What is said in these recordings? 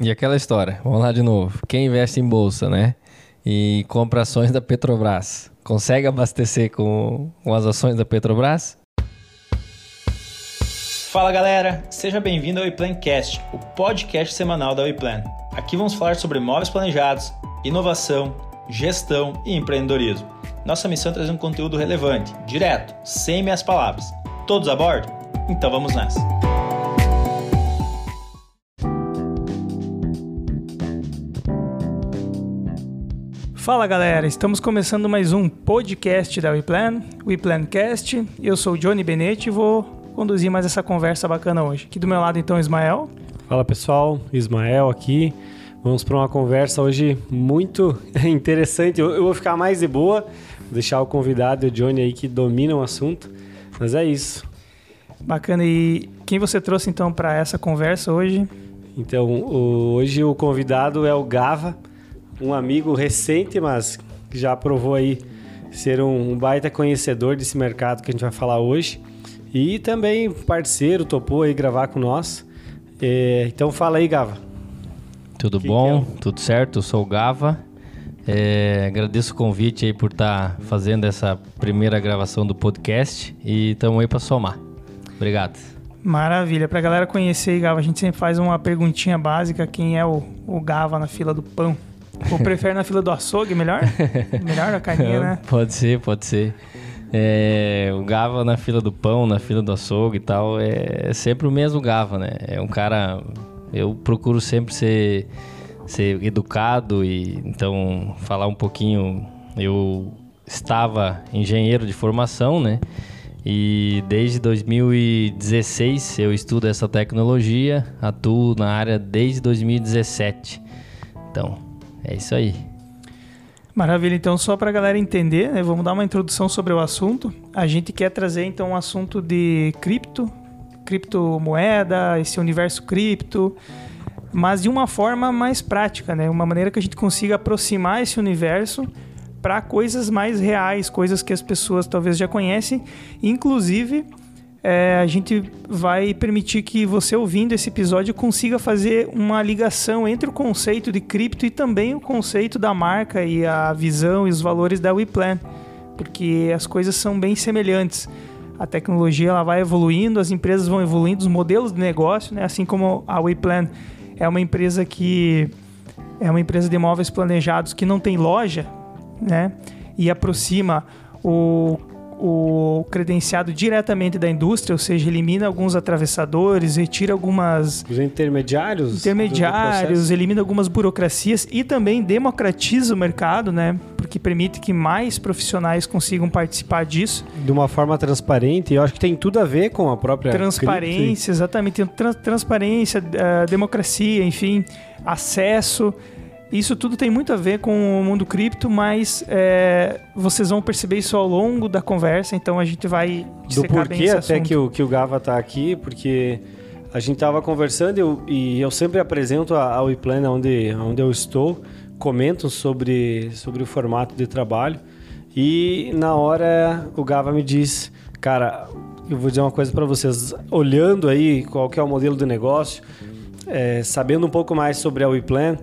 E aquela história, vamos lá de novo. Quem investe em bolsa, né? E compra ações da Petrobras, consegue abastecer com, com as ações da Petrobras? Fala galera, seja bem-vindo ao WePlancast, o podcast semanal da WePlan. Aqui vamos falar sobre imóveis planejados, inovação, gestão e empreendedorismo. Nossa missão é trazer um conteúdo relevante, direto, sem meias palavras. Todos a bordo? Então vamos nessa. Fala galera, estamos começando mais um podcast da WePlan, WePlancast. Eu sou o Johnny Benetti e vou conduzir mais essa conversa bacana hoje. Aqui do meu lado então Ismael. Fala pessoal, Ismael aqui. Vamos para uma conversa hoje muito interessante. Eu, eu, vou ficar mais de boa, vou deixar o convidado e o Johnny aí que dominam o assunto. Mas é isso. Bacana. E quem você trouxe então para essa conversa hoje? Então, hoje o convidado é o Gava um amigo recente, mas que já provou aí ser um, um baita conhecedor desse mercado que a gente vai falar hoje. E também parceiro, topou aí gravar com nós. É, então fala aí, Gava. Tudo que bom? Que é? Tudo certo? Eu sou o Gava. É, agradeço o convite aí por estar tá fazendo essa primeira gravação do podcast e estamos aí para somar. Obrigado. Maravilha. Para a galera conhecer, Gava, a gente sempre faz uma perguntinha básica: quem é o, o Gava na fila do pão? Ou prefere na fila do açougue, melhor? melhor na carninha, né? Pode ser, pode ser. É, o Gava na fila do pão, na fila do açougue e tal, é, sempre o mesmo Gava, né? É um cara. Eu procuro sempre ser, ser educado e então falar um pouquinho. Eu estava engenheiro de formação, né? E desde 2016 eu estudo essa tecnologia, atuo na área desde 2017. Então, é isso aí. Maravilha, então só para a galera entender, né, vamos dar uma introdução sobre o assunto. A gente quer trazer então um assunto de cripto, criptomoeda, esse universo cripto, mas de uma forma mais prática, né? Uma maneira que a gente consiga aproximar esse universo para coisas mais reais, coisas que as pessoas talvez já conhecem, inclusive é, a gente vai permitir que você ouvindo esse episódio consiga fazer uma ligação entre o conceito de cripto e também o conceito da marca e a visão e os valores da WePlan, porque as coisas são bem semelhantes. A tecnologia ela vai evoluindo, as empresas vão evoluindo, os modelos de negócio, né? assim como a WePlan é uma empresa que é uma empresa de imóveis planejados que não tem loja, né? E aproxima o o credenciado diretamente da indústria, ou seja, elimina alguns atravessadores, retira algumas. Os intermediários? Intermediários, elimina algumas burocracias e também democratiza o mercado, né? Porque permite que mais profissionais consigam participar disso. De uma forma transparente, eu acho que tem tudo a ver com a própria. Transparência, exatamente. Trans transparência, uh, democracia, enfim, acesso. Isso tudo tem muito a ver com o mundo cripto, mas é, vocês vão perceber isso ao longo da conversa, então a gente vai Do porquê até que o, que o Gava está aqui, porque a gente estava conversando eu, e eu sempre apresento a, a WePlan onde, onde eu estou, comento sobre, sobre o formato de trabalho e na hora o Gava me diz, cara, eu vou dizer uma coisa para vocês, olhando aí qual que é o modelo de negócio, é, sabendo um pouco mais sobre a WePlan,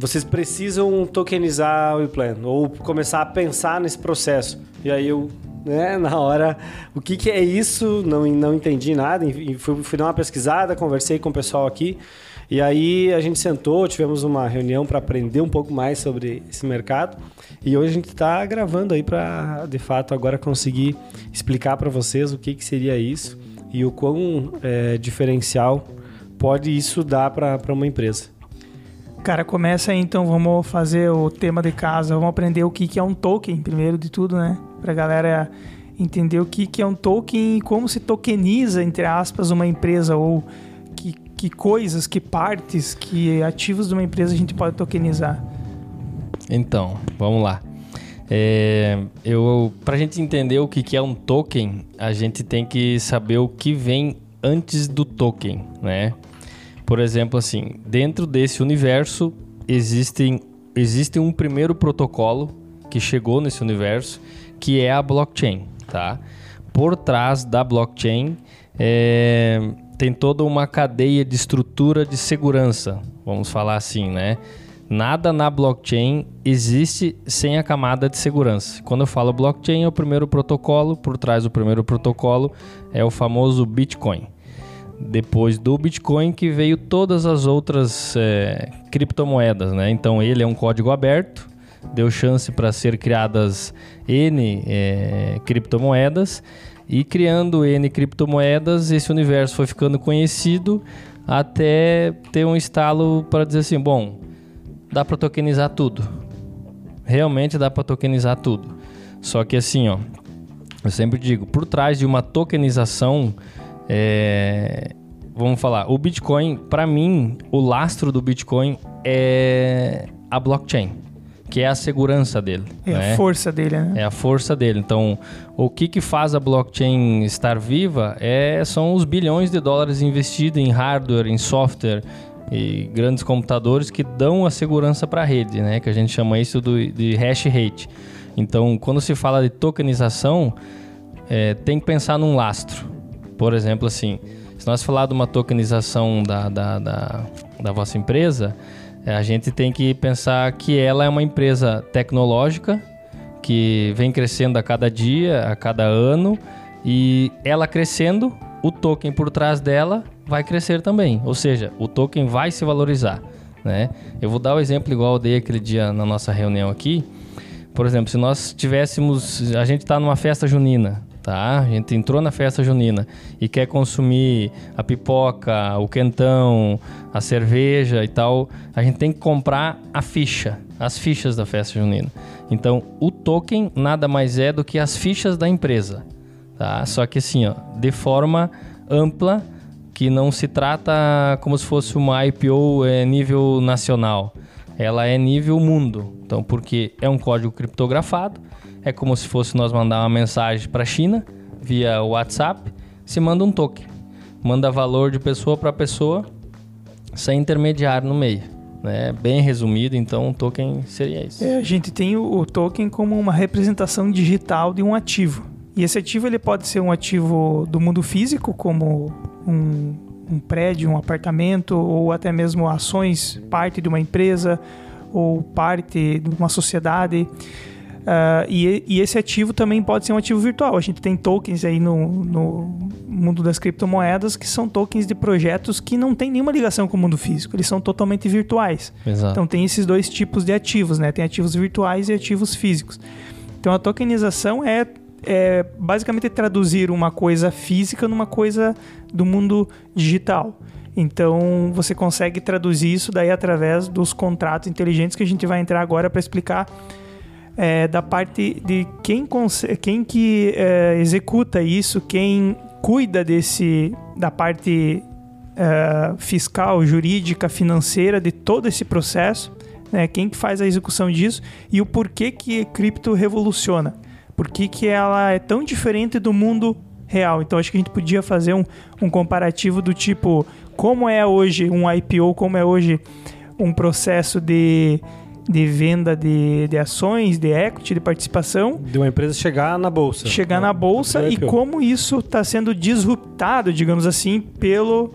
vocês precisam tokenizar o e-plan ou começar a pensar nesse processo. E aí eu, né, na hora, o que, que é isso? Não, não entendi nada. Fui, fui dar uma pesquisada, conversei com o pessoal aqui. E aí a gente sentou, tivemos uma reunião para aprender um pouco mais sobre esse mercado. E hoje a gente está gravando aí para, de fato, agora conseguir explicar para vocês o que, que seria isso e o quão é, diferencial pode isso dar para uma empresa. Cara, começa aí então, vamos fazer o tema de casa, vamos aprender o que, é um token, primeiro de tudo, né? Pra galera entender o que, é um token e como se tokeniza, entre aspas, uma empresa, ou que, que coisas, que partes, que ativos de uma empresa a gente pode tokenizar. Então, vamos lá. É, eu, pra gente entender o que é um token, a gente tem que saber o que vem antes do token, né? Por exemplo, assim, dentro desse universo existem, existe um primeiro protocolo que chegou nesse universo, que é a blockchain, tá? Por trás da blockchain é, tem toda uma cadeia de estrutura de segurança, Vamos falar assim, né? Nada na blockchain existe sem a camada de segurança. Quando eu falo blockchain, é o primeiro protocolo, por trás do primeiro protocolo é o famoso Bitcoin. Depois do Bitcoin que veio todas as outras é, criptomoedas, né? Então ele é um código aberto, deu chance para ser criadas N é, criptomoedas e criando N criptomoedas, esse universo foi ficando conhecido até ter um estalo para dizer assim, bom, dá para tokenizar tudo. Realmente dá para tokenizar tudo. Só que assim, ó, eu sempre digo, por trás de uma tokenização, é, vamos falar, o Bitcoin, para mim, o lastro do Bitcoin é a blockchain que é a segurança dele. É né? a força dele, né? É a força dele. Então, o que, que faz a blockchain estar viva é, são os bilhões de dólares investidos em hardware, em software e grandes computadores que dão a segurança para a rede, né? Que a gente chama isso do, de hash rate. Então, quando se fala de tokenização, é, tem que pensar num lastro. Por exemplo, assim, se nós falar de uma tokenização da, da, da, da vossa empresa, é, a gente tem que pensar que ela é uma empresa tecnológica que vem crescendo a cada dia, a cada ano, e ela crescendo, o token por trás dela vai crescer também. Ou seja, o token vai se valorizar. Né? Eu vou dar o um exemplo igual eu dei aquele dia na nossa reunião aqui. Por exemplo, se nós tivéssemos. A gente está numa festa junina tá? A gente entrou na festa junina e quer consumir a pipoca, o quentão, a cerveja e tal, a gente tem que comprar a ficha, as fichas da festa junina. Então, o token nada mais é do que as fichas da empresa, tá? Só que assim, ó, de forma ampla, que não se trata como se fosse uma IPO é, nível nacional. Ela é nível mundo. Então, porque é um código criptografado, é como se fosse nós mandar uma mensagem para a China via WhatsApp, se manda um token. Manda valor de pessoa para pessoa sem intermediário no meio. Né? Bem resumido, então um token seria isso. É, a gente tem o, o token como uma representação digital de um ativo. E esse ativo ele pode ser um ativo do mundo físico, como um, um prédio, um apartamento, ou até mesmo ações, parte de uma empresa ou parte de uma sociedade. Uh, e, e, esse ativo também pode ser um ativo virtual. A gente tem tokens aí no, no, mundo das criptomoedas que são tokens de projetos que não tem nenhuma ligação com o mundo físico. Eles são totalmente virtuais. Exato. Então tem esses dois tipos de ativos, né? Tem ativos virtuais e ativos físicos. Então a tokenização é, é basicamente traduzir uma coisa física numa coisa do mundo digital. Então você consegue traduzir isso daí através dos contratos inteligentes que a gente vai entrar agora para explicar é, da parte de quem, quem que é, executa isso, quem cuida desse da parte é, fiscal, jurídica, financeira de todo esse processo, né? Quem que faz a execução disso e o porquê que cripto revoluciona, por que, que ela é tão diferente do mundo real. Então acho que a gente podia fazer um, um comparativo do tipo como é hoje um IPO, como é hoje um processo de de venda de, de ações, de equity, de participação. De uma empresa chegar na bolsa. Chegar na bolsa e como isso está sendo disruptado, digamos assim, pelo,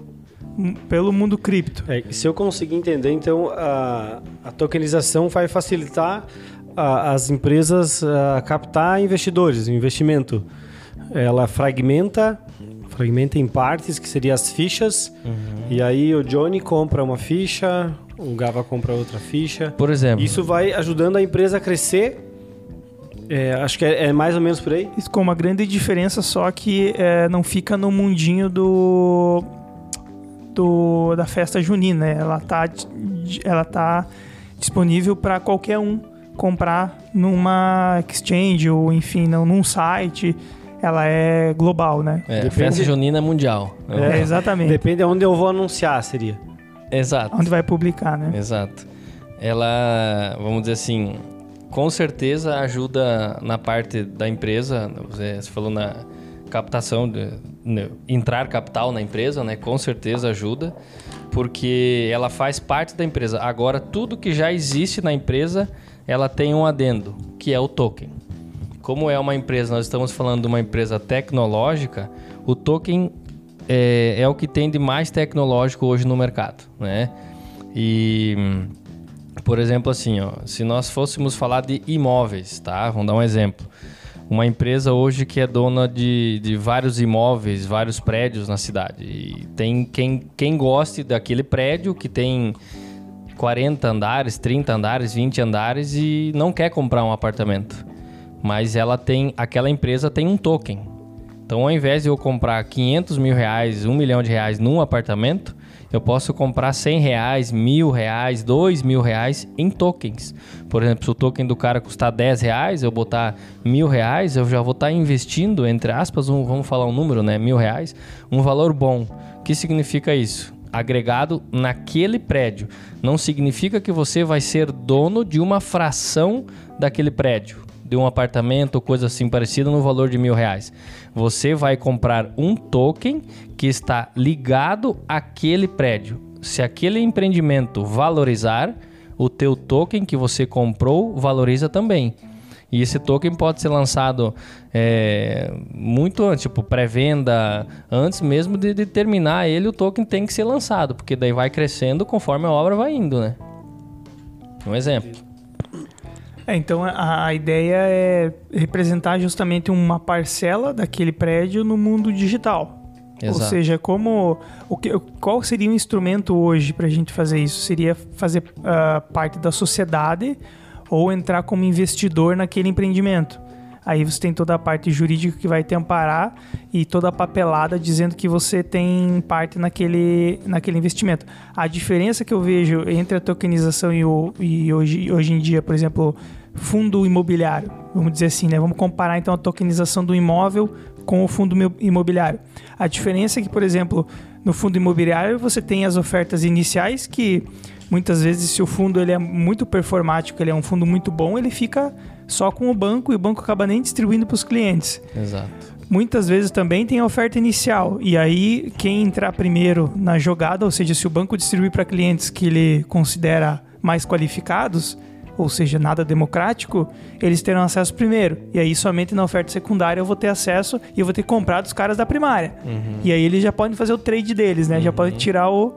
pelo mundo cripto. É, se eu conseguir entender, então a, a tokenização vai facilitar a, as empresas a captar investidores, investimento. Ela fragmenta fragmenta em partes, que seriam as fichas. Uhum. E aí o Johnny compra uma ficha, o Gava compra outra ficha. Por exemplo. Isso vai ajudando a empresa a crescer. É, acho que é, é, mais ou menos por aí. Isso com uma grande diferença só que é, não fica no mundinho do, do da festa junina. Né? Ela tá, ela tá disponível para qualquer um comprar numa exchange ou enfim, não, num site ela é global, né? É, Depende... festa junina mundial. É, exatamente. Depende de onde eu vou anunciar, seria. Exato. Onde vai publicar, né? Exato. Ela, vamos dizer assim, com certeza ajuda na parte da empresa. Você falou na captação, de, entrar capital na empresa, né? Com certeza ajuda, porque ela faz parte da empresa. Agora, tudo que já existe na empresa, ela tem um adendo, que é o token. Como é uma empresa, nós estamos falando de uma empresa tecnológica, o token é, é o que tem de mais tecnológico hoje no mercado, né? E, por exemplo, assim, ó, se nós fôssemos falar de imóveis, tá? Vamos dar um exemplo. Uma empresa hoje que é dona de, de vários imóveis, vários prédios na cidade. E tem quem, quem goste daquele prédio que tem 40 andares, 30 andares, 20 andares e não quer comprar um apartamento. Mas ela tem, aquela empresa tem um token. Então, ao invés de eu comprar 500 mil reais, 1 milhão de reais num apartamento, eu posso comprar 100 reais, mil reais, 2 mil reais em tokens. Por exemplo, se o token do cara custar 10 reais, eu botar mil reais, eu já vou estar investindo, entre aspas, um, vamos falar um número, né? Mil reais, um valor bom. O que significa isso? agregado naquele prédio. Não significa que você vai ser dono de uma fração daquele prédio, de um apartamento ou coisa assim parecida no valor de mil reais. Você vai comprar um token que está ligado àquele prédio. Se aquele empreendimento valorizar, o teu token que você comprou valoriza também. E esse token pode ser lançado é, muito antes, tipo pré-venda, antes mesmo de, de, terminar ele, o token tem que ser lançado, porque daí vai crescendo conforme a obra vai indo, né? Um exemplo. É, então a, a ideia é representar justamente uma parcela daquele prédio no mundo digital. Exato. Ou seja, como o que, qual seria o instrumento hoje para a gente fazer isso? Seria fazer uh, parte da sociedade ou entrar como investidor naquele empreendimento. Aí você tem toda a parte jurídica que vai te amparar e toda a papelada dizendo que você tem parte naquele, naquele investimento. A diferença que eu vejo entre a tokenização e, o, e hoje, hoje em dia, por exemplo, fundo imobiliário, vamos dizer assim, né? Vamos comparar então a tokenização do imóvel com o fundo imobiliário. A diferença é que, por exemplo, no fundo imobiliário você tem as ofertas iniciais que muitas vezes se o fundo ele é muito performático, ele é um fundo muito bom, ele fica só com o banco e o banco acaba nem distribuindo para os clientes. Exato. Muitas vezes também tem a oferta inicial e aí quem entrar primeiro na jogada, ou seja, se o banco distribuir para clientes que ele considera mais qualificados, ou seja, nada democrático, eles terão acesso primeiro. E aí somente na oferta secundária eu vou ter acesso e eu vou ter que comprar dos caras da primária. Uhum. E aí eles já podem fazer o trade deles, né? Uhum. Já podem tirar o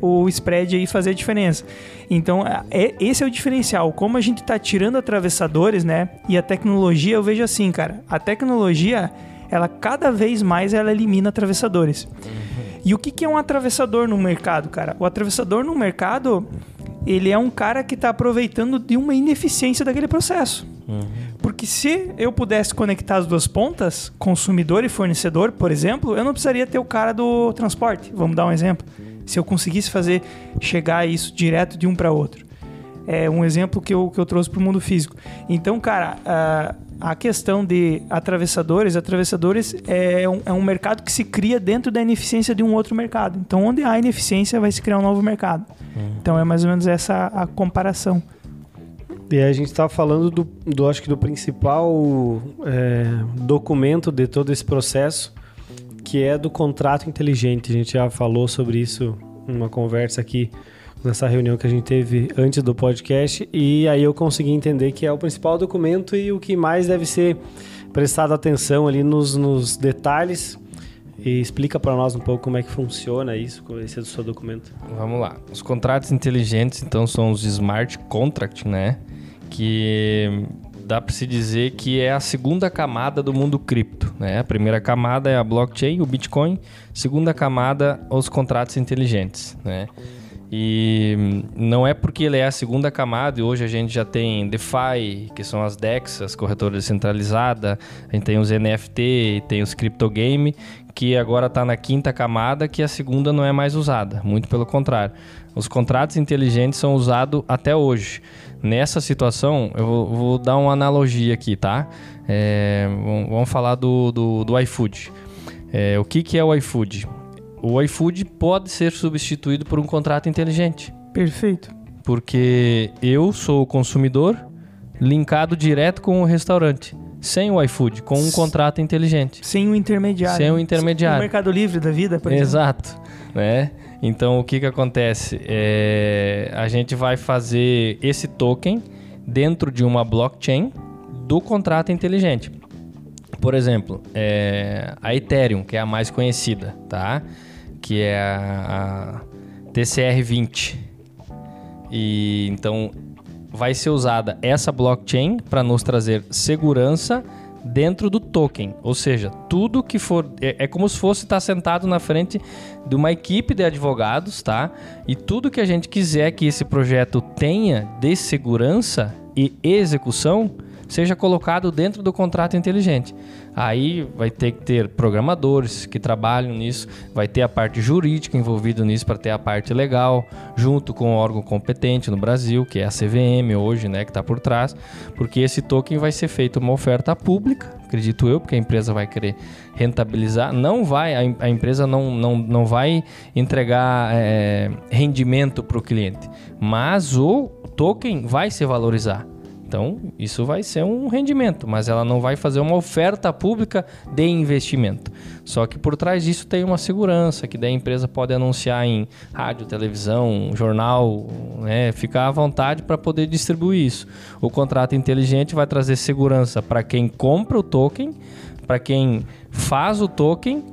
o spread aí fazer a diferença. Então, é, esse é o diferencial. Como a gente está tirando atravessadores, né? E a tecnologia, eu vejo assim, cara. A tecnologia, ela cada vez mais ela elimina atravessadores. Uhum. E o que, que é um atravessador no mercado, cara? O atravessador no mercado, ele é um cara que está aproveitando de uma ineficiência daquele processo. Uhum. Porque se eu pudesse conectar as duas pontas, consumidor e fornecedor, por exemplo, eu não precisaria ter o cara do transporte. Vamos dar um exemplo se eu conseguisse fazer chegar isso direto de um para outro. É um exemplo que eu, que eu trouxe para o mundo físico. Então, cara, a, a questão de atravessadores, atravessadores é um, é um mercado que se cria dentro da ineficiência de um outro mercado. Então, onde há ineficiência, vai se criar um novo mercado. Uhum. Então, é mais ou menos essa a comparação. E a gente está falando do, do, acho que do principal é, documento de todo esse processo, que é do contrato inteligente. A gente já falou sobre isso numa conversa aqui nessa reunião que a gente teve antes do podcast e aí eu consegui entender que é o principal documento e o que mais deve ser prestado atenção ali nos, nos detalhes. E explica para nós um pouco como é que funciona isso, esse é do seu documento. Vamos lá. Os contratos inteligentes, então, são os smart contracts, né? Que dá para se dizer que é a segunda camada do mundo cripto. Né? A primeira camada é a blockchain, o Bitcoin. Segunda camada, os contratos inteligentes. Né? E não é porque ele é a segunda camada, e hoje a gente já tem DeFi, que são as DEX, as corretoras descentralizadas, a gente tem os NFT, tem os CryptoGame, que agora está na quinta camada, que a segunda não é mais usada. Muito pelo contrário. Os contratos inteligentes são usados até hoje. Nessa situação, eu vou, vou dar uma analogia aqui, tá? É, vamos falar do, do, do iFood. É, o que, que é o iFood? O iFood pode ser substituído por um contrato inteligente. Perfeito. Porque eu sou o consumidor linkado direto com o restaurante. Sem o iFood, com um contrato inteligente. Sem o intermediário. Sem o intermediário. O Mercado Livre da vida, por Exato. exemplo. Exato. Né? Então, o que, que acontece? É, a gente vai fazer esse token dentro de uma blockchain do contrato inteligente. Por exemplo, é, a Ethereum, que é a mais conhecida, tá? Que é a, a TCR20. E então vai ser usada essa blockchain para nos trazer segurança dentro do token, ou seja, tudo que for é, é como se fosse estar sentado na frente de uma equipe de advogados, tá? E tudo que a gente quiser que esse projeto tenha de segurança e execução seja colocado dentro do contrato inteligente. Aí vai ter que ter programadores que trabalham nisso, vai ter a parte jurídica envolvida nisso para ter a parte legal, junto com o órgão competente no Brasil, que é a CVM hoje, né, que está por trás, porque esse token vai ser feito uma oferta pública, acredito eu, porque a empresa vai querer rentabilizar, não vai, a, a empresa não, não, não vai entregar é, rendimento para o cliente, mas o token vai se valorizar. Então, isso vai ser um rendimento, mas ela não vai fazer uma oferta pública de investimento. Só que por trás disso tem uma segurança, que daí a empresa pode anunciar em rádio, televisão, jornal, né? ficar à vontade para poder distribuir isso. O contrato inteligente vai trazer segurança para quem compra o token, para quem faz o token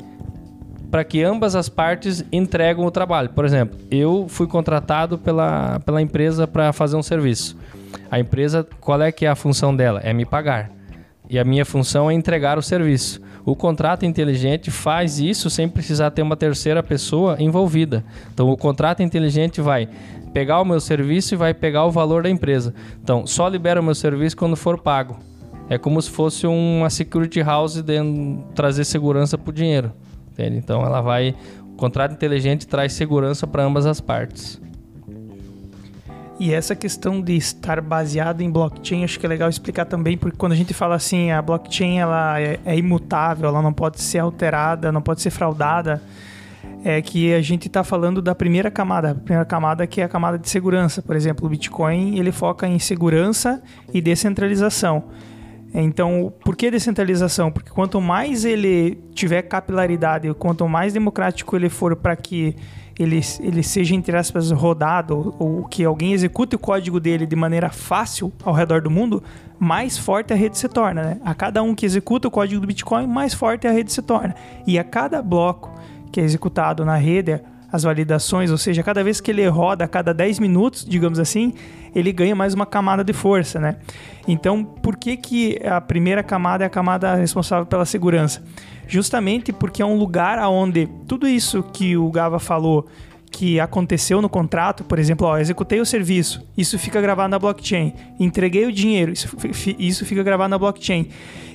para que ambas as partes entregam o trabalho. Por exemplo, eu fui contratado pela, pela empresa para fazer um serviço. A empresa, qual é que é a função dela? É me pagar. E a minha função é entregar o serviço. O contrato inteligente faz isso sem precisar ter uma terceira pessoa envolvida. Então, o contrato inteligente vai pegar o meu serviço e vai pegar o valor da empresa. Então, só libera o meu serviço quando for pago. É como se fosse uma security house de trazer segurança para o dinheiro. Entende? Então, ela vai. O contrato inteligente traz segurança para ambas as partes. E essa questão de estar baseado em blockchain, acho que é legal explicar também, porque quando a gente fala assim, a blockchain ela é, é imutável, ela não pode ser alterada, não pode ser fraudada, é que a gente está falando da primeira camada, a primeira camada que é a camada de segurança. Por exemplo, o Bitcoin ele foca em segurança e descentralização. Então, por que descentralização? Porque quanto mais ele tiver capilaridade, quanto mais democrático ele for para que ele, ele seja, entre aspas, rodado, ou que alguém execute o código dele de maneira fácil ao redor do mundo, mais forte a rede se torna. Né? A cada um que executa o código do Bitcoin, mais forte a rede se torna. E a cada bloco que é executado na rede, as validações, ou seja, cada vez que ele roda, a cada 10 minutos, digamos assim, ele ganha mais uma camada de força, né? Então, por que, que a primeira camada é a camada responsável pela segurança? justamente porque é um lugar onde tudo isso que o Gava falou que aconteceu no contrato, por exemplo, ó, executei o serviço, isso fica gravado na blockchain, entreguei o dinheiro, isso, isso fica gravado na blockchain,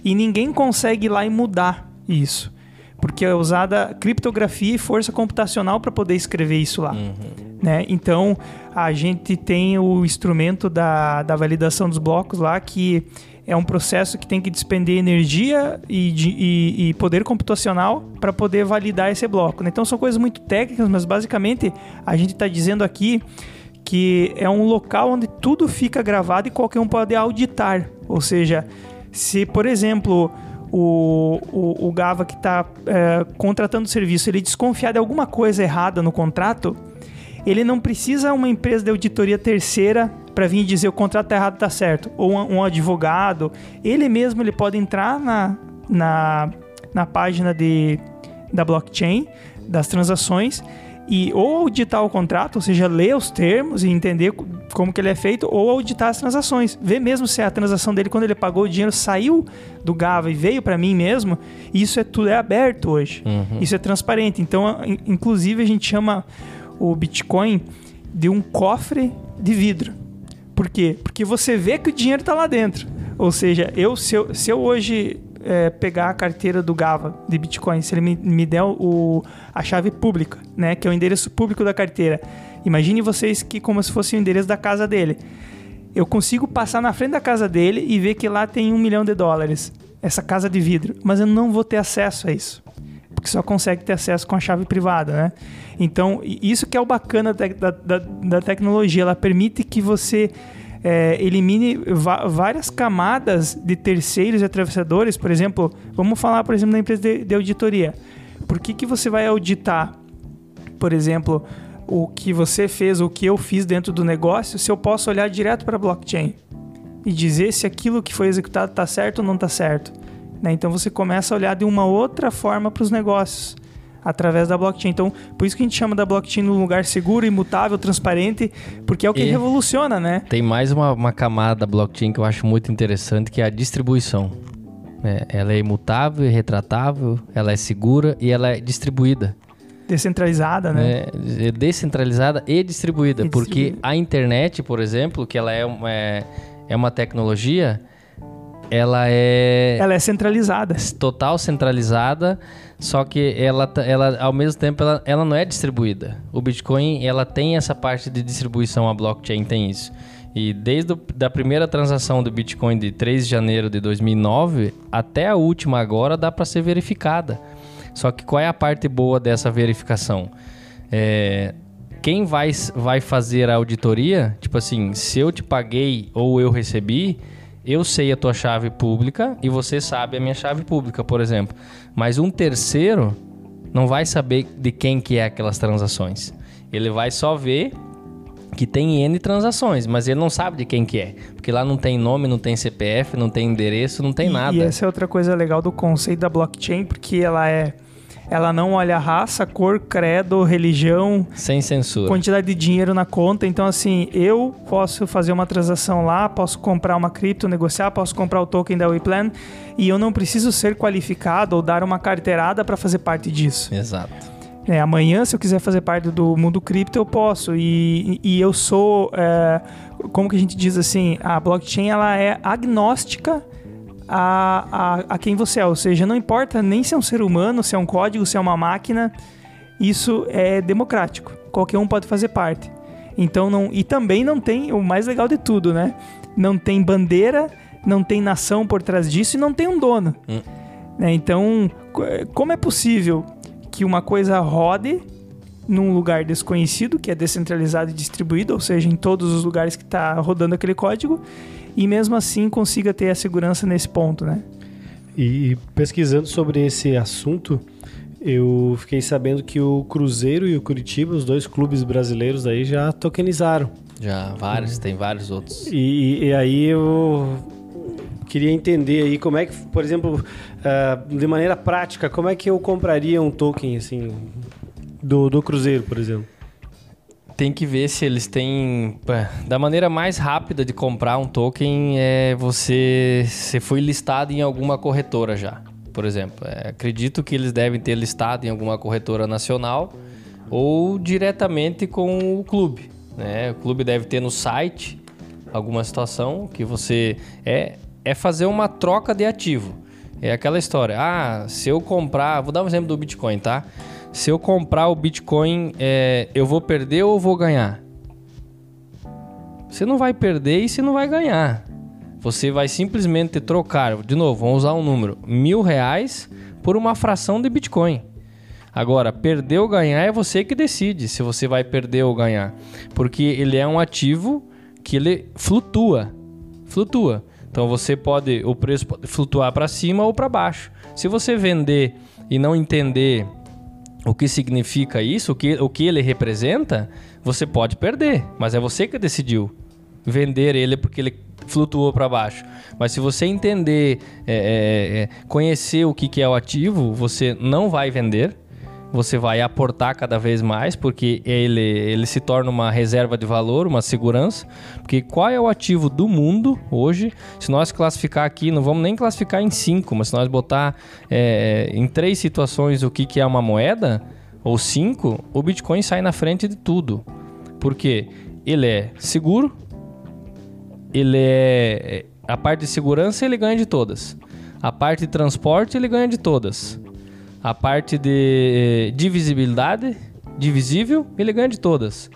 e ninguém consegue ir lá e mudar isso, porque é usada criptografia e força computacional para poder escrever isso lá. Uhum. Né? Então, a gente tem o instrumento da, da validação dos blocos lá que é um processo que tem que despender energia e, de, e, e poder computacional para poder validar esse bloco. Né? Então são coisas muito técnicas, mas basicamente a gente está dizendo aqui que é um local onde tudo fica gravado e qualquer um pode auditar. Ou seja, se por exemplo o, o, o Gava que está é, contratando o serviço ele desconfiar de alguma coisa errada no contrato, ele não precisa uma empresa de auditoria terceira para vir dizer o contrato tá errado, tá certo. Ou um, um, advogado, ele mesmo ele pode entrar na, na, na página de, da blockchain, das transações, e ou auditar o contrato, ou seja, ler os termos e entender como que ele é feito, ou auditar as transações. Ver mesmo se a transação dele, quando ele pagou o dinheiro, saiu do Gava e veio para mim mesmo. Isso é tudo é aberto hoje. Uhum. Isso é transparente. Então, inclusive, a gente chama o Bitcoin de um cofre de vidro. Por quê? Porque você vê que o dinheiro está lá dentro. Ou seja, eu se, eu, se eu hoje é, pegar a carteira do Gava de Bitcoin, se ele me, me der o, a chave pública, né, que é o endereço público da carteira, imagine vocês que como se fosse o endereço da casa dele. Eu consigo passar na frente da casa dele e ver que lá tem um milhão de dólares, essa casa de vidro, mas eu não vou ter acesso a isso porque só consegue ter acesso com a chave privada, né? Então, isso que é o bacana da, da, da tecnologia, ela permite que você é, elimine várias camadas de terceiros e atravessadores. Por exemplo, vamos falar, por exemplo, da empresa de, de auditoria. Por que, que você vai auditar, por exemplo, o que você fez, o que eu fiz dentro do negócio, se eu posso olhar direto para a blockchain e dizer se aquilo que foi executado está certo ou não está certo? Né? Então você começa a olhar de uma outra forma para os negócios. através da blockchain. Então, por isso que a gente chama da blockchain um lugar seguro, imutável, transparente, porque é o que e revoluciona, né? Tem mais uma, uma camada da blockchain que eu acho muito interessante, que é a distribuição. É, ela é imutável e retratável, ela é segura e ela é distribuída. Descentralizada, né? É, é descentralizada e distribuída, e porque a internet, por exemplo, que ela é, é, é uma tecnologia, ela é... Ela é centralizada. Total centralizada, só que ela, ela ao mesmo tempo, ela, ela não é distribuída. O Bitcoin, ela tem essa parte de distribuição, a blockchain tem isso. E desde a da primeira transação do Bitcoin de 3 de janeiro de 2009 até a última agora dá para ser verificada. Só que qual é a parte boa dessa verificação? É, quem vai, vai fazer a auditoria, tipo assim, se eu te paguei ou eu recebi, eu sei a tua chave pública e você sabe a minha chave pública, por exemplo. Mas um terceiro não vai saber de quem que é aquelas transações. Ele vai só ver que tem N transações, mas ele não sabe de quem que é. Porque lá não tem nome, não tem CPF, não tem endereço, não tem e, nada. E essa é outra coisa legal do conceito da blockchain, porque ela é ela não olha raça, cor, credo, religião. Sem censura. Quantidade de dinheiro na conta. Então, assim, eu posso fazer uma transação lá, posso comprar uma cripto, negociar, posso comprar o token da WePlan e eu não preciso ser qualificado ou dar uma carteirada para fazer parte disso. Exato. É, amanhã, se eu quiser fazer parte do mundo cripto, eu posso. E, e eu sou, é, como que a gente diz assim, a blockchain ela é agnóstica a, a, a quem você é. Ou seja, não importa nem se é um ser humano, se é um código, se é uma máquina, isso é democrático. Qualquer um pode fazer parte. Então não e também não tem o mais legal de tudo, né? Não tem bandeira, não tem nação por trás disso e não tem um dono. Hum. Né? Então, como é possível que uma coisa rode num lugar desconhecido, que é descentralizado e distribuído, ou seja, em todos os lugares que está rodando aquele código, e mesmo assim consiga ter a segurança nesse ponto, né? E pesquisando sobre esse assunto, eu fiquei sabendo que o Cruzeiro e o Curitiba, os dois clubes brasileiros aí, já tokenizaram. Já, vários, tem vários outros. E, e, aí eu queria entender aí como é que, por exemplo, uh, de maneira prática, como é que eu compraria um token assim do, do Cruzeiro, por exemplo? tem que ver se eles têm. Da maneira mais rápida de comprar um token é você. Você foi listado em alguma corretora já. Por exemplo, é, acredito que eles devem ter listado em alguma corretora nacional ou diretamente com o clube. Né? O clube deve ter no site alguma situação que você. É, é fazer uma troca de ativo. É aquela história. Ah, se eu comprar. Vou dar um exemplo do Bitcoin, tá? se eu comprar o Bitcoin, é, eu vou perder ou vou ganhar? Você não vai perder e você não vai ganhar. Você vai simplesmente trocar, de novo, vamos usar um número, mil reais por uma fração de Bitcoin. Agora, perder ou ganhar é você que decide se você vai perder ou ganhar. Porque ele é um ativo que ele flutua. Flutua. Então você pode, o preço pode flutuar para cima ou para baixo. Se você vender e não entender o que significa isso, o que, o que ele representa, você pode perder, mas é você que decidiu vender ele porque ele flutuou para baixo. Mas se você entender, é, é, é, conhecer o que, que é o ativo, você não vai vender você vai aportar cada vez mais, porque ele, ele se torna uma reserva de valor, uma segurança. Porque qual é o ativo do mundo hoje? Se nós classificar aqui, não vamos nem classificar em cinco, mas se nós botar é, em três situações o que, que é uma moeda, ou cinco, o Bitcoin sai na frente de tudo. Porque ele é seguro, ele é. A parte de segurança ele ganha de todas. A parte de transporte ele ganha de todas. A parte de divisibilidade, divisível, ele ganha de todas.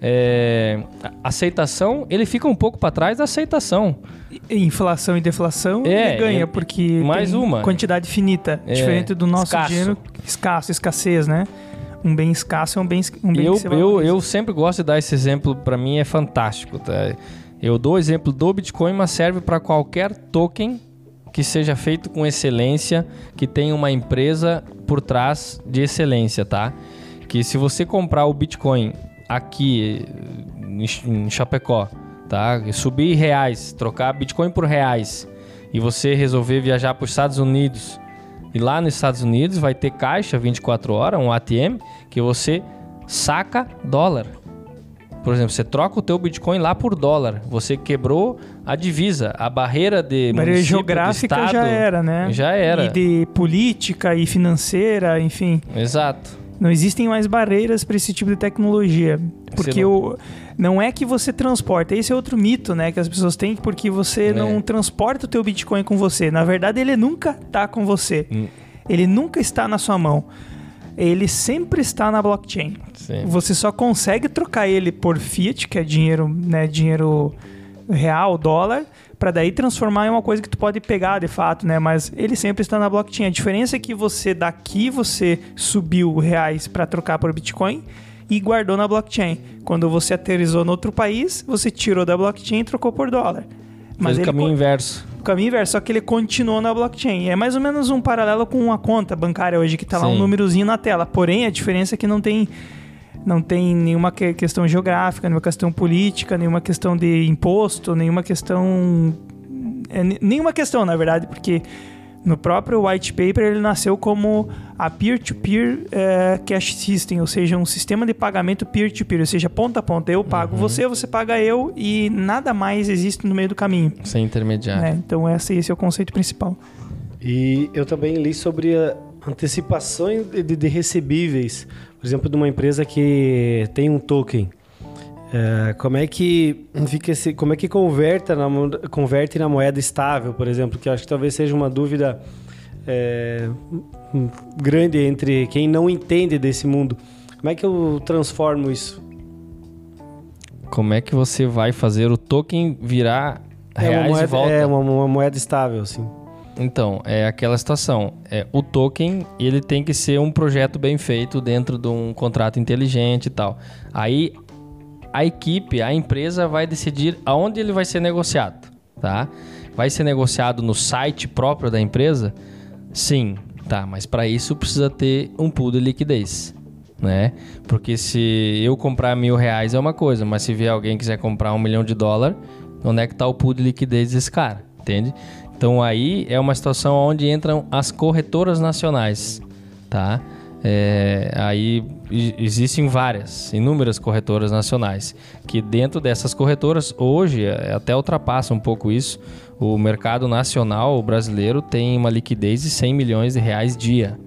É, aceitação, ele fica um pouco para trás da aceitação. Inflação e deflação, é, ele ganha, porque mais uma quantidade finita, é, diferente do nosso escasso. dinheiro escasso, escassez, né? Um bem escasso é um bem, um bem eu, eu, eu sempre gosto de dar esse exemplo, para mim é fantástico. Tá? Eu dou o exemplo do Bitcoin, mas serve para qualquer token que seja feito com excelência, que tenha uma empresa por trás de excelência, tá? Que se você comprar o Bitcoin aqui em Chapecó, tá? Subir reais, trocar Bitcoin por reais e você resolver viajar para os Estados Unidos E lá nos Estados Unidos vai ter caixa 24 horas, um ATM, que você saca dólar. Por exemplo, você troca o teu Bitcoin lá por dólar. Você quebrou a divisa, a barreira de barreira geográfica estado, já era, né? Já era. E de política e financeira, enfim. Exato. Não existem mais barreiras para esse tipo de tecnologia. Porque não... O, não é que você transporta. Esse é outro mito, né? Que as pessoas têm, porque você é. não transporta o teu Bitcoin com você. Na verdade, ele nunca está com você. Hum. Ele nunca está na sua mão. Ele sempre está na blockchain. Sim. Você só consegue trocar ele por fiat, que é dinheiro, né? Dinheiro real, dólar para daí transformar em uma coisa que tu pode pegar de fato, né? Mas ele sempre está na blockchain. A diferença é que você daqui você subiu reais para trocar por Bitcoin e guardou na blockchain. Quando você aterrizou no outro país, você tirou da blockchain e trocou por dólar. Mas Fez o caminho inverso. O caminho inverso, só que ele continuou na blockchain. É mais ou menos um paralelo com uma conta bancária hoje, que está lá um númerozinho na tela. Porém, a diferença é que não tem não tem nenhuma questão geográfica, nenhuma questão política, nenhuma questão de imposto, nenhuma questão. É, nenhuma questão, na verdade, porque no próprio white paper ele nasceu como a peer-to-peer -peer, é, cash system, ou seja, um sistema de pagamento peer-to-peer, -peer, ou seja, ponta a ponta. Eu pago uhum. você, você paga eu e nada mais existe no meio do caminho. Sem intermediário. Né? Então esse, esse é o conceito principal. E eu também li sobre a antecipação de, de recebíveis por exemplo, de uma empresa que tem um token. É, como é que fica esse, como é que converte na, converte na moeda estável, por exemplo, que acho que talvez seja uma dúvida é, grande entre quem não entende desse mundo. Como é que eu transformo isso? Como é que você vai fazer o token virar reais é uma moeda, e volta? É uma, uma moeda estável, sim. Então, é aquela situação. É, o token, ele tem que ser um projeto bem feito dentro de um contrato inteligente e tal. Aí, a equipe, a empresa vai decidir aonde ele vai ser negociado, tá? Vai ser negociado no site próprio da empresa? Sim, tá. Mas para isso precisa ter um pool de liquidez, né? Porque se eu comprar mil reais é uma coisa, mas se vier alguém quiser comprar um milhão de dólar, onde é que está o pool de liquidez desse cara? Entende? Então aí é uma situação onde entram as corretoras nacionais, tá? É, aí existem várias, inúmeras corretoras nacionais, que dentro dessas corretoras, hoje é, até ultrapassa um pouco isso, o mercado nacional brasileiro tem uma liquidez de 100 milhões de reais dia.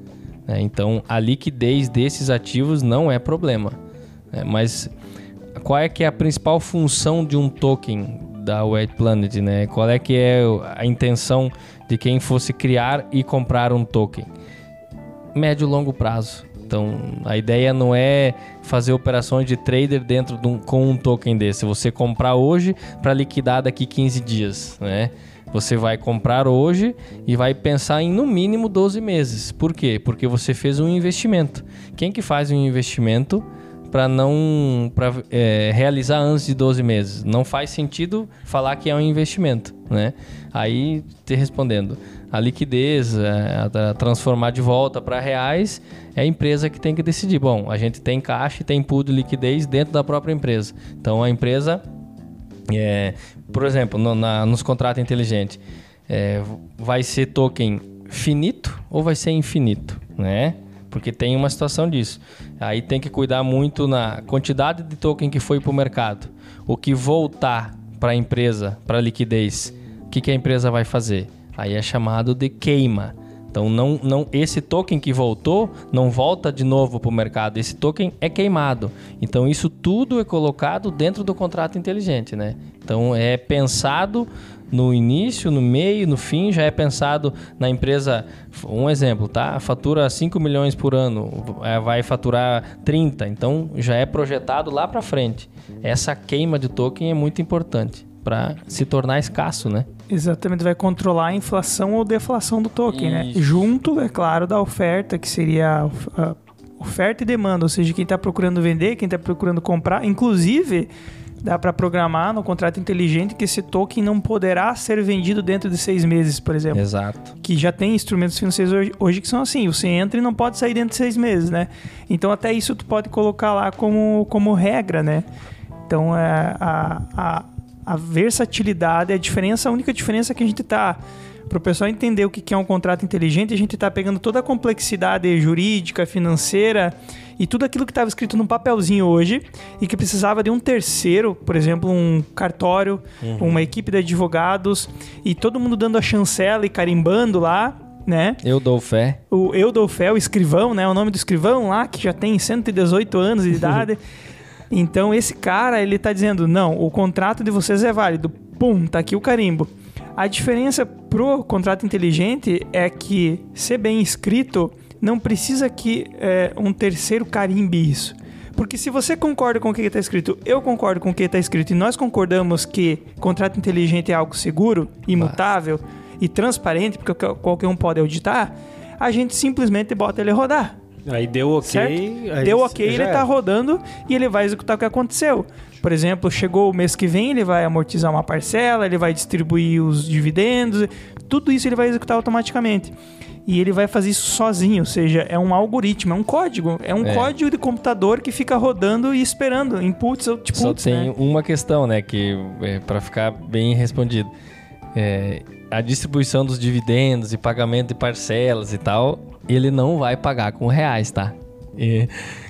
Né? Então a liquidez desses ativos não é problema. Né? Mas qual é que é a principal função de um token da White Planet, né? Qual é que é a intenção de quem fosse criar e comprar um token? Médio e longo prazo. Então, a ideia não é fazer operações de trader dentro de um, com um token desse. Você comprar hoje para liquidar daqui 15 dias, né? Você vai comprar hoje e vai pensar em no mínimo 12 meses. Por quê? Porque você fez um investimento. Quem que faz um investimento para não para é, realizar antes de 12 meses. Não faz sentido falar que é um investimento, né? Aí te respondendo, a liquidez, é, a, a transformar de volta para reais, é a empresa que tem que decidir. Bom, a gente tem caixa e tem pool de liquidez dentro da própria empresa. Então a empresa, é, por exemplo, no, na, nos contratos inteligentes, é, vai ser token finito ou vai ser infinito, né? porque tem uma situação disso. Aí tem que cuidar muito na quantidade de token que foi para o mercado. O que voltar para a empresa, para a liquidez, o que, que a empresa vai fazer? Aí é chamado de queima. Então não, não, esse token que voltou não volta de novo para o mercado. Esse token é queimado. Então isso tudo é colocado dentro do contrato inteligente, né? Então é pensado no início, no meio, no fim, já é pensado na empresa. Um exemplo, tá? Fatura 5 milhões por ano, é, vai faturar 30, então já é projetado lá para frente. Essa queima de token é muito importante para se tornar escasso, né? Exatamente, vai controlar a inflação ou deflação do token, né? Isso. né? Junto, é claro, da oferta, que seria a oferta e demanda, ou seja, quem está procurando vender, quem está procurando comprar, inclusive dá para programar no contrato inteligente que esse token não poderá ser vendido dentro de seis meses, por exemplo. Exato. Que já tem instrumentos financeiros hoje, hoje, que são assim, você entra e não pode sair dentro de seis meses, né? Então até isso tu pode colocar lá como, como regra, né? Então é, a, a, a versatilidade, a diferença, a única diferença é que a gente está para o pessoal entender o que é um contrato inteligente, a gente está pegando toda a complexidade jurídica, financeira e tudo aquilo que estava escrito num papelzinho hoje e que precisava de um terceiro, por exemplo, um cartório, uhum. uma equipe de advogados e todo mundo dando a chancela e carimbando lá, né? Eu dou fé. O Eu dou fé, o escrivão, né? O nome do escrivão lá, que já tem 118 anos de idade. então, esse cara, ele tá dizendo, não, o contrato de vocês é válido. Pum, tá aqui o carimbo. A diferença pro contrato inteligente é que, ser bem escrito, não precisa que é, um terceiro carimbe isso. Porque se você concorda com o que está escrito, eu concordo com o que está escrito e nós concordamos que contrato inteligente é algo seguro, imutável e transparente, porque qualquer um pode auditar, a gente simplesmente bota ele rodar. Aí deu ok. Aí deu ok, ele está rodando e ele vai executar o que aconteceu. Por exemplo, chegou o mês que vem, ele vai amortizar uma parcela, ele vai distribuir os dividendos, tudo isso ele vai executar automaticamente. E ele vai fazer isso sozinho, ou seja, é um algoritmo, é um código, é um é. código de computador que fica rodando e esperando inputs ou outputs. Só tem né? uma questão, né, que é, para ficar bem respondido. É, a distribuição dos dividendos e pagamento de parcelas e tal, ele não vai pagar com reais, tá? E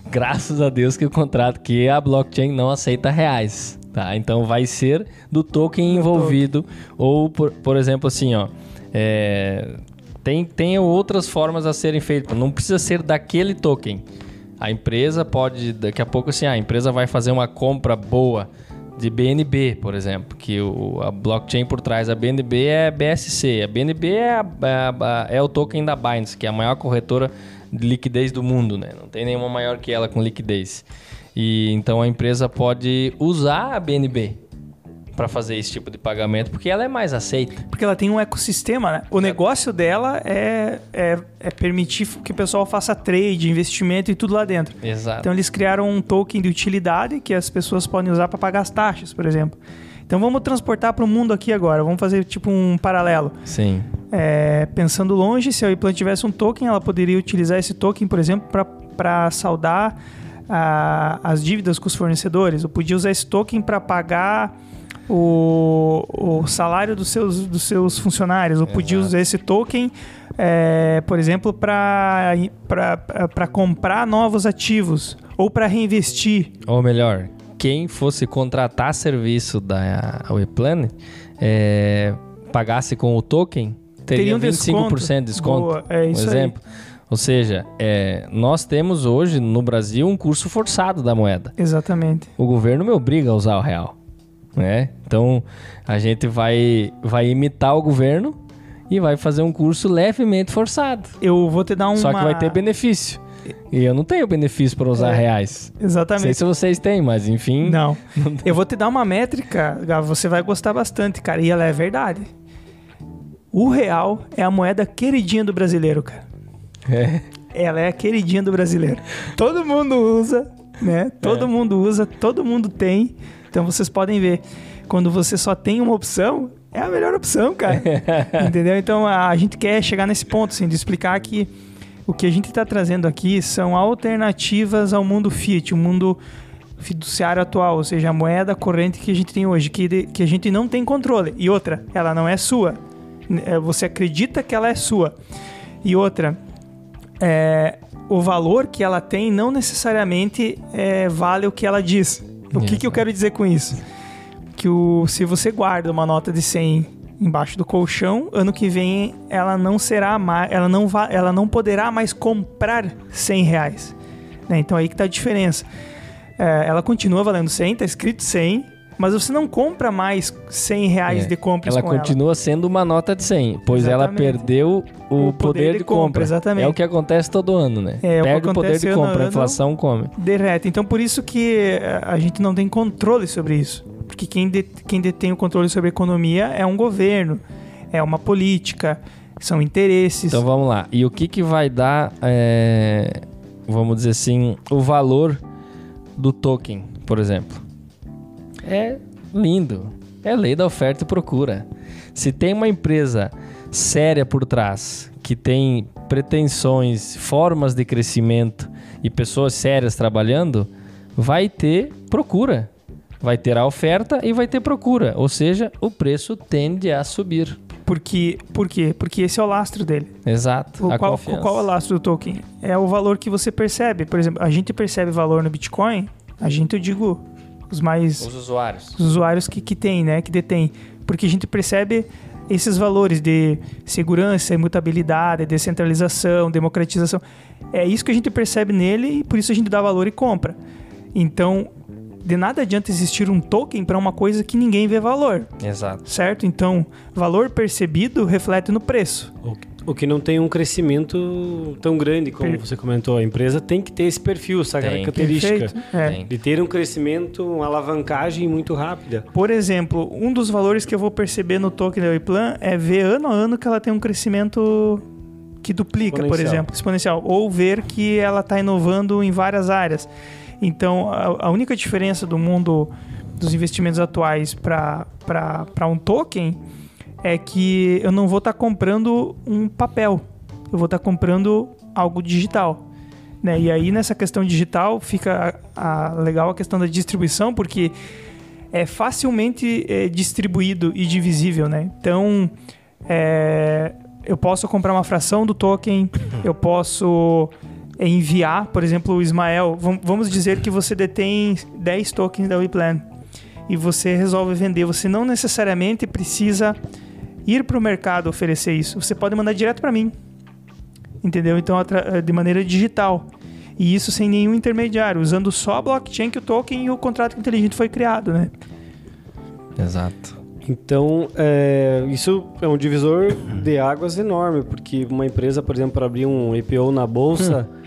graças a Deus que o contrato que a blockchain não aceita reais, tá? Então vai ser do token envolvido ou por, por exemplo assim, ó, é, tem, tem outras formas a serem feitas, não precisa ser daquele token. A empresa pode, daqui a pouco assim, a empresa vai fazer uma compra boa de BNB, por exemplo, que o, a blockchain por trás da BNB é BSC. A BNB é, a, a, é o token da Binance, que é a maior corretora de liquidez do mundo, né? Não tem nenhuma maior que ela com liquidez. E então a empresa pode usar a BNB para fazer esse tipo de pagamento, porque ela é mais aceita. Porque ela tem um ecossistema, né? O é. negócio dela é, é, é, permitir que o pessoal faça trade, investimento e tudo lá dentro. Exato. Então eles criaram um token de utilidade que as pessoas podem usar para pagar as taxas, por exemplo. Então vamos transportar para o mundo aqui agora. Vamos fazer tipo um paralelo. Sim. É, pensando longe, se a Iplan tivesse um token, ela poderia utilizar esse token, por exemplo, para saldar a, as dívidas com os fornecedores. Ou podia usar esse token para pagar o, o salário dos seus, dos seus funcionários. Ou podia usar esse token, é, por exemplo, para comprar novos ativos ou para reinvestir. Ou melhor, quem fosse contratar serviço da WePlan é, pagasse com o token, teria, teria um 25% desconto. de desconto. Boa, é isso um exemplo. Aí. Ou seja, é, nós temos hoje no Brasil um curso forçado da moeda. Exatamente. O governo me obriga a usar o real. Né? Então a gente vai, vai imitar o governo e vai fazer um curso levemente forçado. Eu vou te dar um. Só que vai ter benefício. E eu não tenho benefício para usar é, reais. Exatamente. Não sei se vocês têm, mas enfim. Não. eu vou te dar uma métrica, você vai gostar bastante, cara. E ela é verdade. O real é a moeda queridinha do brasileiro, cara. É. Ela é a queridinha do brasileiro. Todo mundo usa, né? Todo é. mundo usa, todo mundo tem. Então vocês podem ver, quando você só tem uma opção, é a melhor opção, cara. Entendeu? Então a, gente quer chegar nesse ponto, assim, de explicar que o que a gente está trazendo aqui são alternativas ao mundo fiat, o mundo fiduciário atual, ou seja, a moeda corrente que a gente tem hoje, que, que a gente não tem controle. E outra, ela não é sua. É, você acredita que ela é sua. E outra, é, o valor que ela tem não necessariamente é, vale o que ela diz. O que, que eu quero dizer com isso? Que o, se você guarda uma nota de 100 embaixo do colchão. Ano que vem ela não será mais, ela não va, ela não poderá mais comprar 100 reais. Né? Então aí que tá a diferença. É, ela continua valendo 100, tá escrito 100, mas você não compra mais 100 reais é. de compras ela com continua ela. sendo uma nota de 100, pois exatamente. ela perdeu o, o poder, poder, de, compra. compra. Exatamente. É o que acontece todo ano, né? É, Perde o, o poder de compra, a inflação come. Derrete. Então por isso que a gente não tem controle sobre isso. Porque quem, de, quem detém o controle sobre a economia é um governo, é uma política, são interesses. Então vamos lá. E o que, que vai dar, é, vamos dizer assim, o valor do token, por exemplo? É lindo. É lei da oferta e procura. Se tem uma empresa séria por trás, que tem pretensões, formas de crescimento e pessoas sérias trabalhando, vai ter procura. Vai ter a oferta e vai ter procura, ou seja, o preço tende a subir. Porque, por quê? Porque esse é o lastro dele. Exato. O qual, qual é o lastro do token? É o valor que você percebe. Por exemplo, a gente percebe valor no Bitcoin, a gente, eu digo, os mais. Os usuários. Os usuários que, que tem, né? Que detém. Porque a gente percebe esses valores de segurança, imutabilidade, descentralização, democratização. É isso que a gente percebe nele e por isso a gente dá valor e compra. Então, de nada adianta existir um token para uma coisa que ninguém vê valor. Exato. Certo? Então, valor percebido reflete no preço. O que não tem um crescimento tão grande, como você comentou. A empresa tem que ter esse perfil, essa tem. característica. É. De ter um crescimento, uma alavancagem muito rápida. Por exemplo, um dos valores que eu vou perceber no token da Wiplan é ver ano a ano que ela tem um crescimento que duplica, por exemplo, exponencial. Ou ver que ela está inovando em várias áreas. Então, a, a única diferença do mundo dos investimentos atuais para um token é que eu não vou estar tá comprando um papel, eu vou estar tá comprando algo digital. Né? E aí, nessa questão digital, fica a, a legal a questão da distribuição, porque é facilmente é, distribuído e divisível. Né? Então, é, eu posso comprar uma fração do token, eu posso é enviar, por exemplo, o Ismael, vamos dizer que você detém 10 tokens da WePlan e você resolve vender, você não necessariamente precisa ir para o mercado oferecer isso, você pode mandar direto para mim, entendeu? Então, eh, de maneira digital. E isso sem nenhum intermediário, usando só a blockchain que o token e o contrato inteligente foi criado, né? Exato. Então, é, isso é um divisor de águas enorme, porque uma empresa, por exemplo, para abrir um IPO na bolsa, hum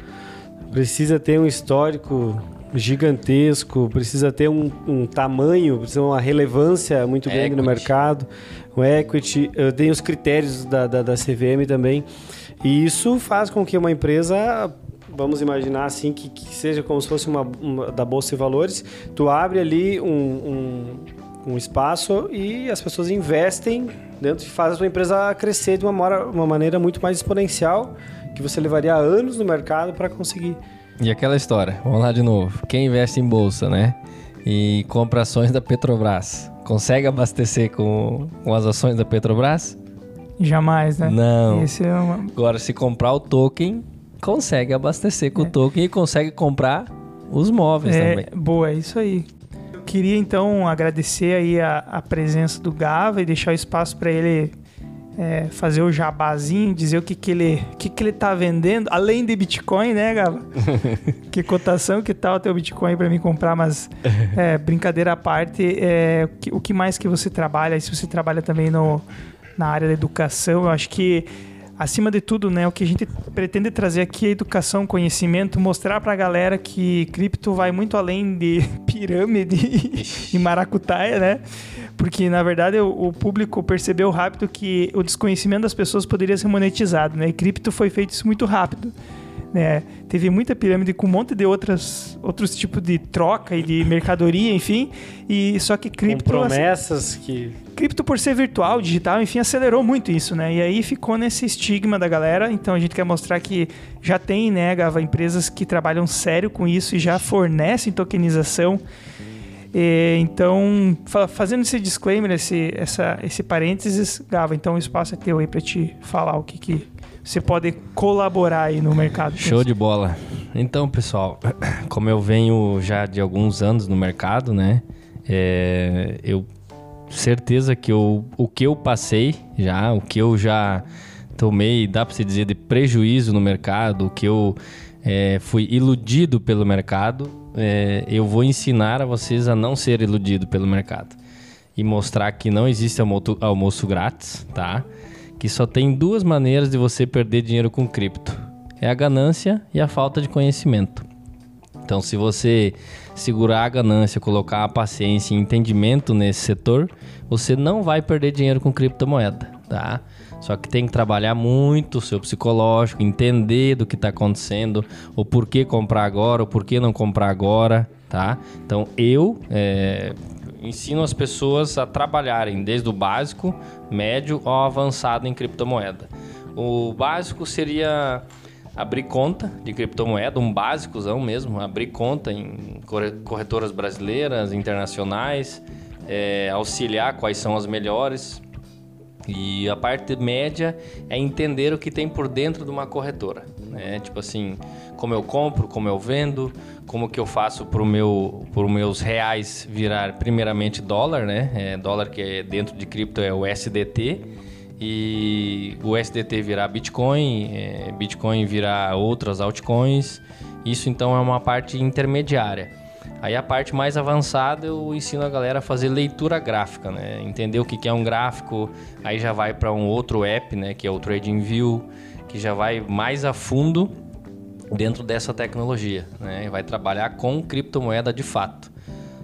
precisa ter um histórico gigantesco, precisa ter um, um tamanho, precisa ter uma relevância muito grande equity. no mercado, o equity, tenho os critérios da, da, da, CVM também, e isso faz com que uma empresa, vamos imaginar assim, que, que seja como se fosse uma, uma, da Bolsa de Valores, tu abre ali um, um, um espaço e as pessoas investem dentro e faz a tua empresa crescer de uma, uma maneira muito mais exponencial, que você levaria anos no mercado para conseguir. E aquela história, vamos lá de novo. Quem investe em bolsa, né? E compra ações da Petrobras, consegue abastecer com, com as ações da Petrobras? Jamais, né? Não. É uma... Agora, se comprar o token, consegue abastecer com é. o token e consegue comprar os móveis é, também. Boa, é isso aí. Eu queria então agradecer aí a, a presença do Gava e deixar o espaço para ele é, fazer o jabazinho, dizer o que, que, ele, que, que ele tá vendendo, além de Bitcoin, né, Gava? que cotação que tal ter o Bitcoin para mim comprar, mas é, brincadeira à parte, é, o, que, o que mais que você trabalha, se você trabalha também no, na área da educação, eu acho que acima de tudo, né, o que a gente pretende trazer aqui é educação, conhecimento, mostrar para a galera que cripto vai muito além de pirâmide e maracutaia, né? Porque, na verdade, o, o, público percebeu rápido que o desconhecimento das pessoas poderia ser monetizado, né? E cripto foi feito isso muito rápido. Né? Teve muita pirâmide com um monte de outras, outros tipos de troca e de mercadoria, enfim. E só que cripto. Com promessas que. Cripto, por ser virtual, digital, enfim, acelerou muito isso, né? E aí ficou nesse estigma da galera. Então a gente quer mostrar que já tem, né, Gava, empresas que trabalham sério com isso e já fornecem tokenização. E, então, fazendo esse disclaimer, esse, essa, esse parênteses, Gava, então o espaço é teu aí para te falar o que, que você pode colaborar aí no mercado. Show de bola. Então, pessoal, como eu venho já de alguns anos no mercado, né? É, eu certeza que eu, o que eu passei já, o que eu já tomei, dá para se dizer, de prejuízo no mercado, o que eu é, fui iludido pelo mercado, é, eu vou ensinar a vocês a não ser iludido pelo mercado e mostrar que não existe almoço, almoço grátis, tá? Que só tem duas maneiras de você perder dinheiro com cripto: é a ganância e a falta de conhecimento. Então, se você segurar a ganância, colocar a paciência e entendimento nesse setor, você não vai perder dinheiro com criptomoeda, tá? Só que tem que trabalhar muito o seu psicológico, entender do que está acontecendo, o porquê comprar agora, o porquê não comprar agora, tá? Então eu é, ensino as pessoas a trabalharem desde o básico, médio ao avançado em criptomoeda. O básico seria abrir conta de criptomoeda, um básicozão mesmo, abrir conta em corretoras brasileiras, internacionais, é, auxiliar quais são as melhores, E a parte média é entender o que tem por dentro de uma corretora, né? Tipo assim, como eu compro, como eu vendo, como que eu faço para meu, os meus reais virar primeiramente dólar, né? É, dólar que é dentro de cripto é o SDT e o SDT virar Bitcoin, é, Bitcoin virar outras altcoins. Isso então é uma parte intermediária. Aí a parte mais avançada eu ensino a galera a fazer leitura gráfica, né? Entender o que é um gráfico, aí já vai para um outro app, né? Que é o TradingView, que já vai mais a fundo dentro dessa tecnologia, né? Vai trabalhar com criptomoeda de fato.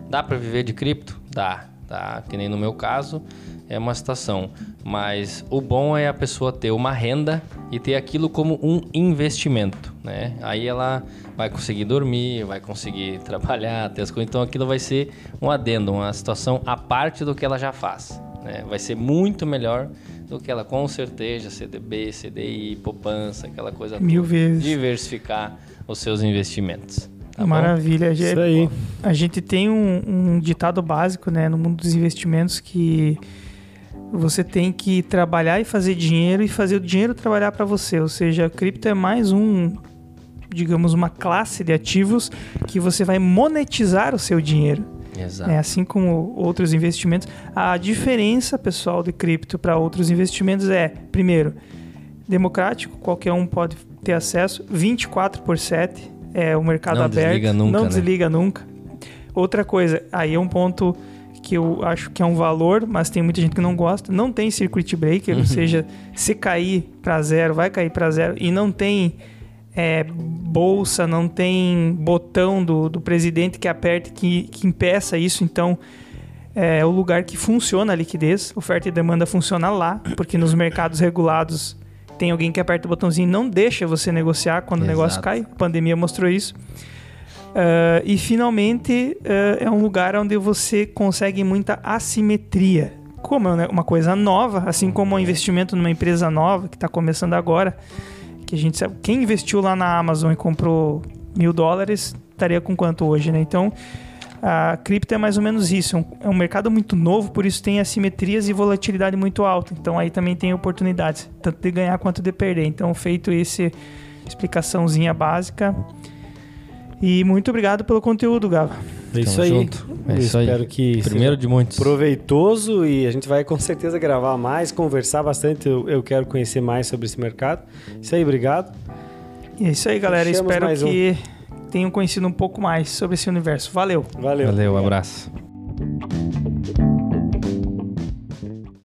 Dá para viver de cripto? Dá, tá? Que nem no meu caso é uma situação. Mas o bom é a pessoa ter uma renda e ter aquilo como um investimento, né? Aí ela vai conseguir dormir, vai conseguir trabalhar, ter as coisas. Então aquilo vai ser um adendo, uma situação à parte do que ela já faz. Né? Vai ser muito melhor do que ela com certeza CDB, CDI, poupança, aquela coisa Mil toda. vezes. Diversificar os seus investimentos. Tá Maravilha. Isso aí. A gente tem um, um ditado básico né, no mundo dos investimentos que você tem que trabalhar e fazer dinheiro e fazer o dinheiro trabalhar para você. Ou seja, a cripto é mais um, digamos, uma classe de ativos que você vai monetizar o seu dinheiro. Exato. É, assim como outros investimentos. A diferença, pessoal, de cripto para outros investimentos é, primeiro, democrático, qualquer um pode ter acesso, 24 por 7 é o mercado não aberto. Desliga nunca, não né? desliga nunca. Outra coisa, aí é um ponto que eu acho que é um valor, mas tem muita gente que não gosta. Não tem circuit breaker, ou seja, se cair para zero, vai cair para zero. E não tem é, bolsa, não tem botão do, do presidente que aperte, que, que impeça isso. Então, é o lugar que funciona a liquidez. Oferta e demanda funciona lá, porque nos mercados regulados tem alguém que aperta o botãozinho e não deixa você negociar quando Exato. o negócio cai. A pandemia mostrou isso. Uh, e finalmente uh, é um lugar onde você consegue muita assimetria. Como é uma coisa nova, assim como o um investimento numa empresa nova que está começando agora, que a gente sabe, quem investiu lá na Amazon e comprou mil dólares estaria com quanto hoje, né? Então a cripto é mais ou menos isso, é um mercado muito novo, por isso tem assimetrias e volatilidade muito alta. Então aí também tem oportunidades, tanto de ganhar quanto de perder. Então feito esse explicaçãozinha básica. E muito obrigado pelo conteúdo, Gava. É isso aí. Junto. É isso espero aí. que primeiro de muitos proveitoso e a gente vai com certeza gravar mais, conversar bastante. Eu, eu quero conhecer mais sobre esse mercado. Isso aí, obrigado. E é isso aí, galera. Fechamos espero que um tenham conhecido um pouco mais sobre esse universo. Valeu. Valeu. Valeu, um abraço.